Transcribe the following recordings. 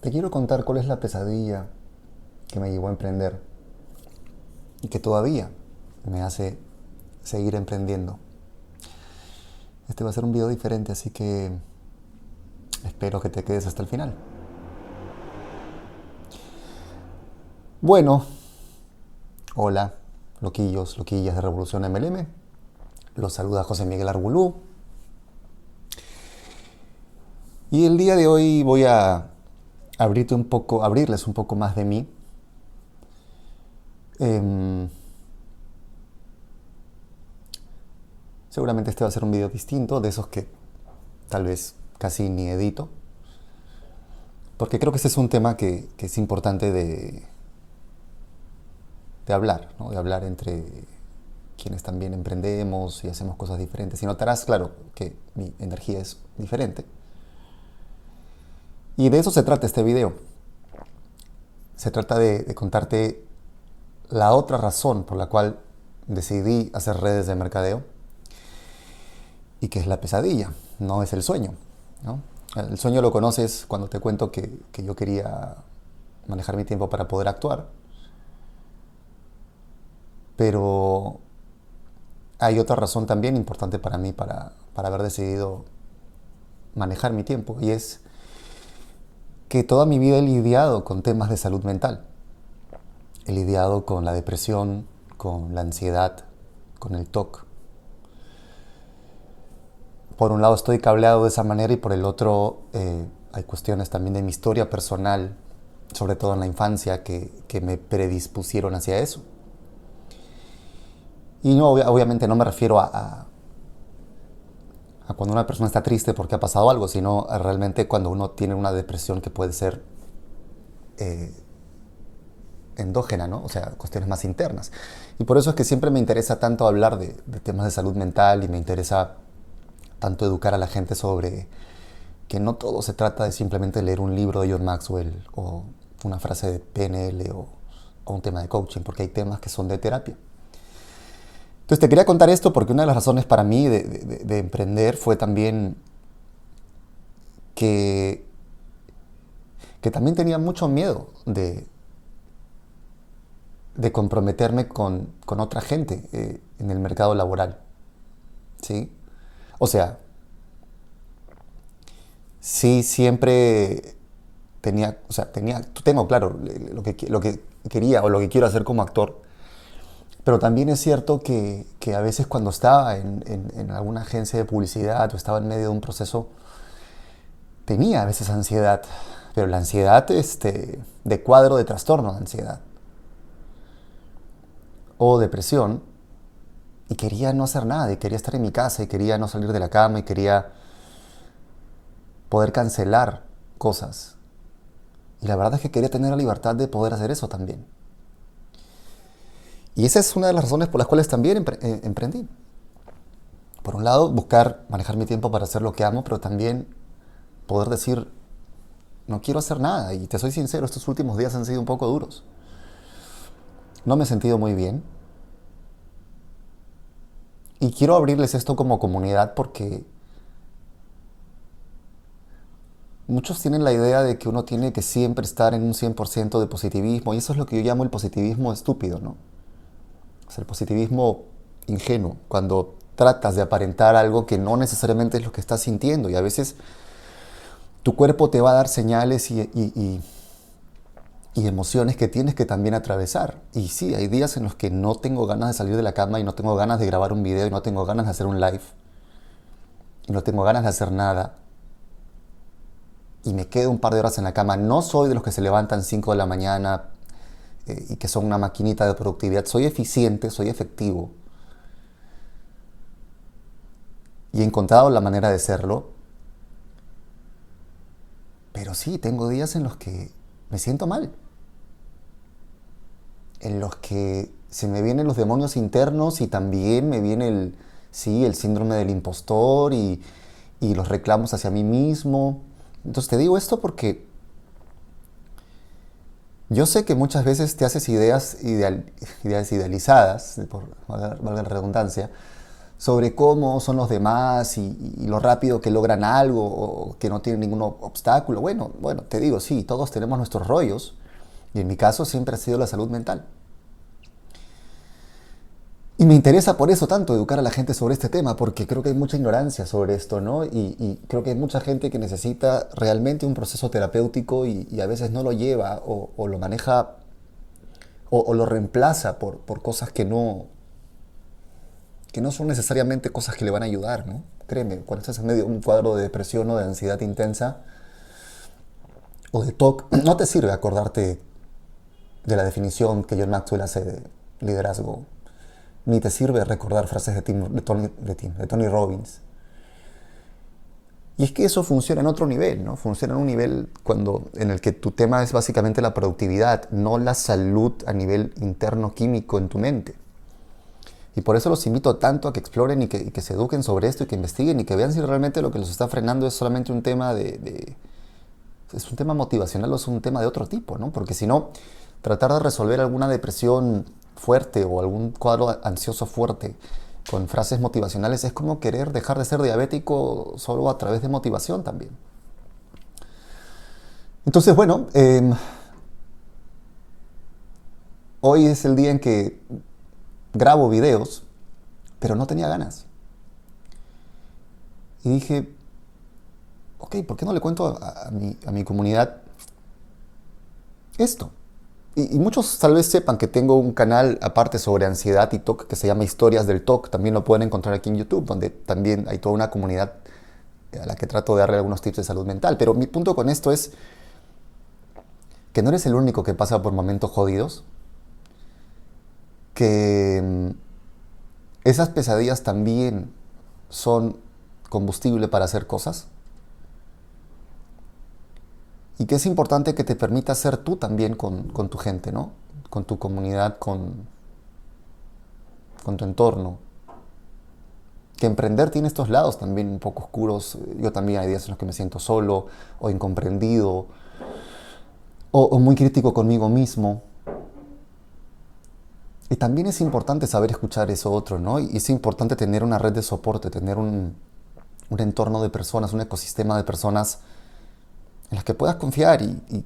Te quiero contar cuál es la pesadilla que me llevó a emprender y que todavía me hace seguir emprendiendo. Este va a ser un video diferente, así que espero que te quedes hasta el final. Bueno, hola, loquillos, loquillas de Revolución MLM. Los saluda José Miguel Argulú. Y el día de hoy voy a abrirte un poco, abrirles un poco más de mí. Em, seguramente este va a ser un video distinto, de esos que tal vez casi ni edito. Porque creo que este es un tema que, es importante de, de hablar, de hablar entre quienes también emprendemos y hacemos cosas diferentes. Y notarás, claro, que mi energía es diferente. Y de eso se trata este video. Se trata de, contarte la otra razón por la cual decidí hacer redes de mercadeo y que es la pesadilla, no es el sueño. El sueño lo conoces cuando te cuento que, yo quería manejar mi tiempo para poder actuar, pero hay otra razón también importante para mí para, para haber decidido manejar mi tiempo y es que toda mi vida he lidiado con temas de salud mental. He lidiado con la depresión, con la ansiedad, con el TOC. Por un lado estoy cableado de esa manera y por el otro eh, hay cuestiones también de mi historia personal, sobre todo en la infancia, que, me predispusieron hacia eso. Y no, obviamente no me refiero a cuando una persona está triste porque ha pasado algo, sino realmente cuando uno tiene una depresión que puede ser eh, endógena, ¿no? O sea, cuestiones más internas. Y por eso es que siempre me interesa tanto hablar de, temas de salud mental y me interesa tanto educar a la gente sobre que no todo se trata de simplemente leer un libro de John Maxwell o una frase de PNL o un tema de coaching, porque hay temas que son de terapia. Entonces te quería contar esto porque una de las razones para mí de, emprender fue también que, que también tenía mucho miedo de, de comprometerme con, otra gente eh, en el mercado laboral. ¿Sí? O sea, sí siempre tenía, o sea, tenía, tengo claro lo que, lo que quería o lo que quiero hacer como actor, pero también es cierto que, que a veces cuando estaba en, en, alguna agencia de publicidad o estaba en medio de un proceso, tenía a veces ansiedad, pero la ansiedad este, de cuadro de trastorno de ansiedad o depresión, y quería no hacer nada, y quería estar en mi casa, y quería no salir de la cama, y quería poder cancelar cosas. Y la verdad es que quería tener la libertad de poder hacer eso también. Y esa es una de las razones por las cuales también eh, emprendí. Por un lado, buscar manejar mi tiempo para hacer lo que amo, pero también poder decir, no quiero hacer nada. Y te soy sincero, estos últimos días han sido un poco duros. No me he sentido muy bien. Y quiero abrirles esto como comunidad porque muchos tienen la idea de que uno tiene que siempre estar en un 100% de positivismo y eso es lo que yo llamo el positivismo estúpido, ¿no? El positivismo ingenuo, cuando tratas de aparentar algo que no necesariamente es lo que estás sintiendo y a veces tu cuerpo te va a dar señales y, y, emociones que tienes que también atravesar. Y sí, hay días en los que no tengo ganas de salir de la cama y no tengo ganas de grabar un video y no tengo ganas de hacer un live y no tengo ganas de hacer nada. Y me quedo un par de horas en la cama. No soy de los que se levantan 5 de la mañana, eh, y que son una maquinita de productividad. Soy eficiente, soy efectivo. Y he encontrado la manera de serlo. Pero sí, tengo días en los que me siento mal. En los que se me vienen los demonios internos y también me viene el, sí, el síndrome del impostor y, y los reclamos hacia mí mismo. Entonces te digo esto porque yo sé que muchas veces te haces ideas, idealizadas, por valga la redundancia, sobre cómo son los demás y, lo rápido que logran algo o que no tienen ningún obstáculo. Bueno, bueno, te digo, sí, todos tenemos nuestros rollos y en mi caso siempre ha sido la salud mental. Y me interesa por eso tanto educar a la gente sobre este tema, porque creo que hay mucha ignorancia sobre esto, ¿no? Y, creo que hay mucha gente que necesita realmente un proceso terapéutico y, a veces no lo lleva o, lo maneja o, lo reemplaza por, cosas que no, que no son necesariamente cosas que le van a ayudar, ¿no? Créeme, cuando estás en medio de un cuadro de depresión o de ansiedad intensa o de TOC, no te sirve acordarte de la definición que John Maxwell hace de liderazgo ni te sirve recordar frases de, Tony, de, Tony Robbins. Y es que eso funciona en otro nivel, ¿no? Funciona en un nivel cuando, en el que tu tema es básicamente la productividad, no la salud a nivel interno químico en tu mente. Y por eso los invito tanto a que exploren y que, se eduquen sobre esto y que investiguen y que vean si realmente lo que los está frenando es solamente un tema de, de es un tema motivacional o es un tema de otro tipo, ¿no? Porque si no, tratar de resolver alguna depresión fuerte o algún cuadro ansioso fuerte con frases motivacionales es como querer dejar de ser diabético solo a través de motivación también. Entonces, bueno, em, hoy es el día en que grabo videos, pero no tenía ganas. Y dije, ok, ¿por qué no le cuento a, mi, a mi comunidad esto? Y, muchos tal vez sepan que tengo un canal aparte sobre ansiedad y TOC que se llama Historias del TOC. También lo pueden encontrar aquí en YouTube, donde también hay toda una comunidad a la que trato de darle algunos tips de salud mental. Pero mi punto con esto es que no eres el único que pasa por momentos jodidos, que mm, esas pesadillas también son combustible para hacer cosas y que es importante que te permita ser tú también con, tu gente, ¿no? Con tu comunidad, con, con tu entorno. Que emprender tiene estos lados también un poco oscuros. Yo también hay días en los que me siento solo o incomprendido o, o muy crítico conmigo mismo. Y también es importante saber escuchar eso otro, ¿no? Y es importante tener una red de soporte, tener un, un entorno de personas, un ecosistema de personas en las que puedas confiar y,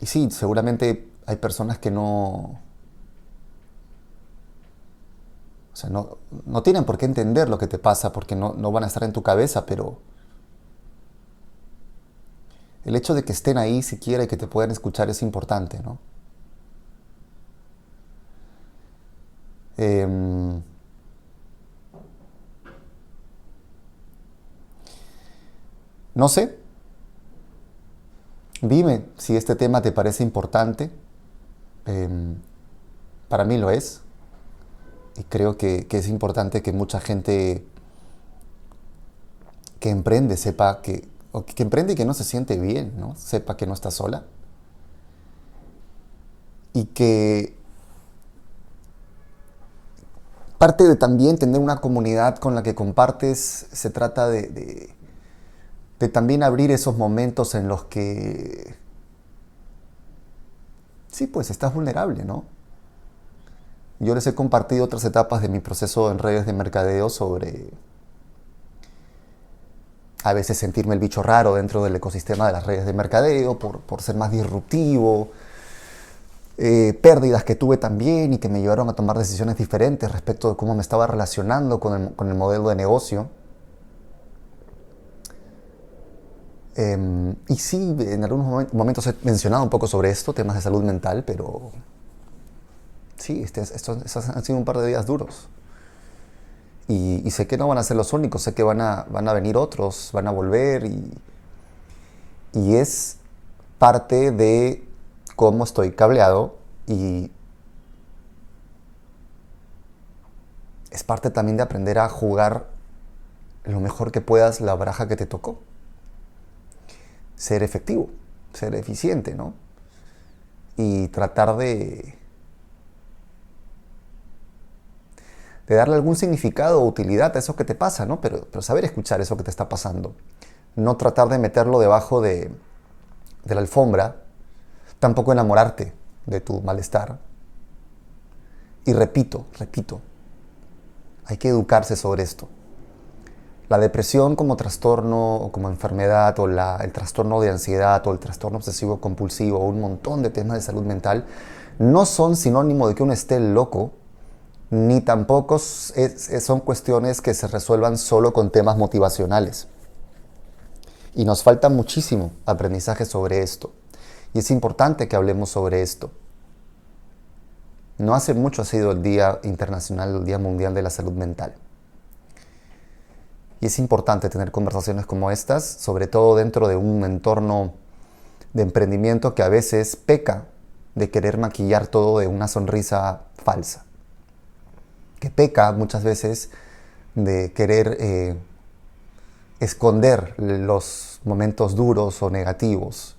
y, sí, seguramente hay personas que no, o sea, no, no, tienen por qué entender lo que te pasa porque no, no, van a estar en tu cabeza, pero el hecho de que estén ahí siquiera y que te puedan escuchar es importante, ¿no? Em, no sé, Dime si este tema te parece importante. Em, para mí lo es. Y creo que, es importante que mucha gente que emprende sepa que, que emprende y que no se siente bien, ¿no? Sepa que no está sola. Y que parte de también tener una comunidad con la que compartes se trata de de también abrir esos momentos en los que, sí, pues estás vulnerable, ¿no? Yo les he compartido otras etapas de mi proceso en redes de mercadeo sobre a veces sentirme el bicho raro dentro del ecosistema de las redes de mercadeo por, ser más disruptivo, eh, pérdidas que tuve también y que me llevaron a tomar decisiones diferentes respecto de cómo me estaba relacionando con el, con el modelo de negocio. Em, y sí, en algunos momentos he mencionado un poco sobre esto, temas de salud mental, pero sí, este, estos, han sido un par de días duros. Y, sé que no van a ser los únicos, sé que van a, venir otros, van a volver y, y es parte de cómo estoy cableado y es parte también de aprender a jugar lo mejor que puedas la baraja que te tocó ser efectivo, ser eficiente, ¿no? Y tratar de, de darle algún significado o utilidad a eso que te pasa, ¿no? Pero, pero saber escuchar eso que te está pasando. No tratar de meterlo debajo de, de la alfombra, tampoco enamorarte de tu malestar. Y repito, repito, Hay que educarse sobre esto. La depresión como trastorno o como enfermedad o el trastorno de ansiedad o el trastorno obsesivo compulsivo o un montón de temas de salud mental no son sinónimo de que uno esté loco, ni tampoco son cuestiones que se resuelvan solo con temas motivacionales. Y nos falta muchísimo aprendizaje sobre esto. Y es importante que hablemos sobre esto. No hace mucho ha sido el Día Internacional, el Día Mundial de la Salud Mental. Y es importante tener conversaciones como estas, sobre todo dentro de un entorno de emprendimiento que a veces peca de querer maquillar todo de una sonrisa falsa. Que peca muchas veces de querer eh, esconder los momentos duros o negativos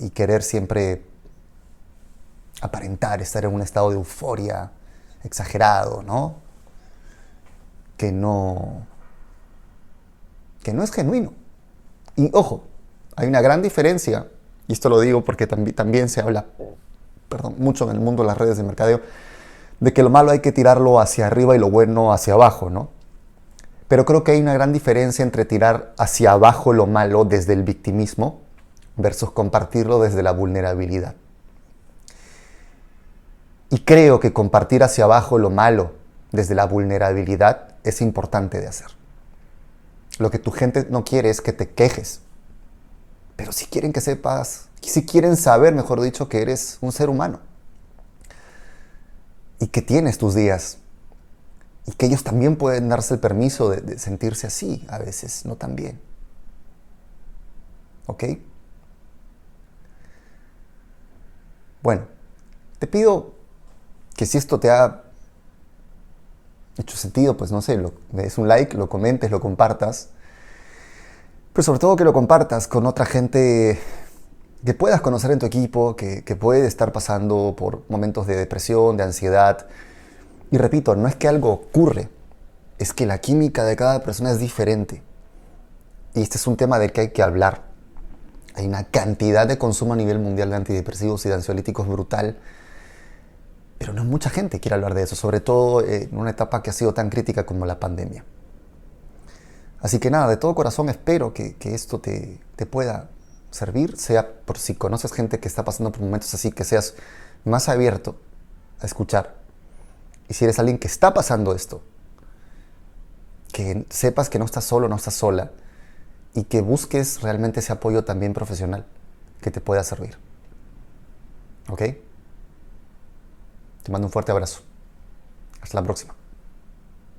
y querer siempre aparentar estar en un estado de euforia exagerado, ¿no? Que no que no es genuino. Y ojo, hay una gran diferencia, y esto lo digo porque también se habla, perdón, mucho en el mundo de las redes de mercadeo, de que lo malo hay que tirarlo hacia arriba y lo bueno hacia abajo, ¿no? Pero creo que hay una gran diferencia entre tirar hacia abajo lo malo desde el victimismo versus compartirlo desde la vulnerabilidad. Y creo que compartir hacia abajo lo malo desde la vulnerabilidad es importante de hacer. Lo que tu gente no quiere es que te quejes. Pero si quieren que sepas, si quieren saber, mejor dicho, que eres un ser humano. Y que tienes tus días y que ellos también pueden darse el permiso de, sentirse así a veces, no tan bien. ¿Ok? Bueno, te pido que si esto te ha hecho sentido, pues no sé, lo, me des un like, lo comentes, lo compartas. Pero sobre todo que lo compartas con otra gente que puedas conocer en tu equipo, que, que puede estar pasando por momentos de depresión, de ansiedad, y repito, no es que algo ocurre, es que la química de cada persona es diferente. Y este es un tema del que hay que hablar. Hay una cantidad de consumo a nivel mundial de antidepresivos y de ansiolíticos brutal, pero no mucha gente quiere hablar de eso, sobre todo en una etapa que ha sido tan crítica como la pandemia. Así que nada, de todo corazón espero que, que esto te, te pueda servir, sea por si conoces gente que está pasando por momentos así, que seas más abierto a escuchar y si eres alguien que está pasando esto, que sepas que no estás solo, no estás sola y que busques realmente ese apoyo también profesional que te pueda servir. ¿Ok? Te mando un fuerte abrazo. Hasta la próxima.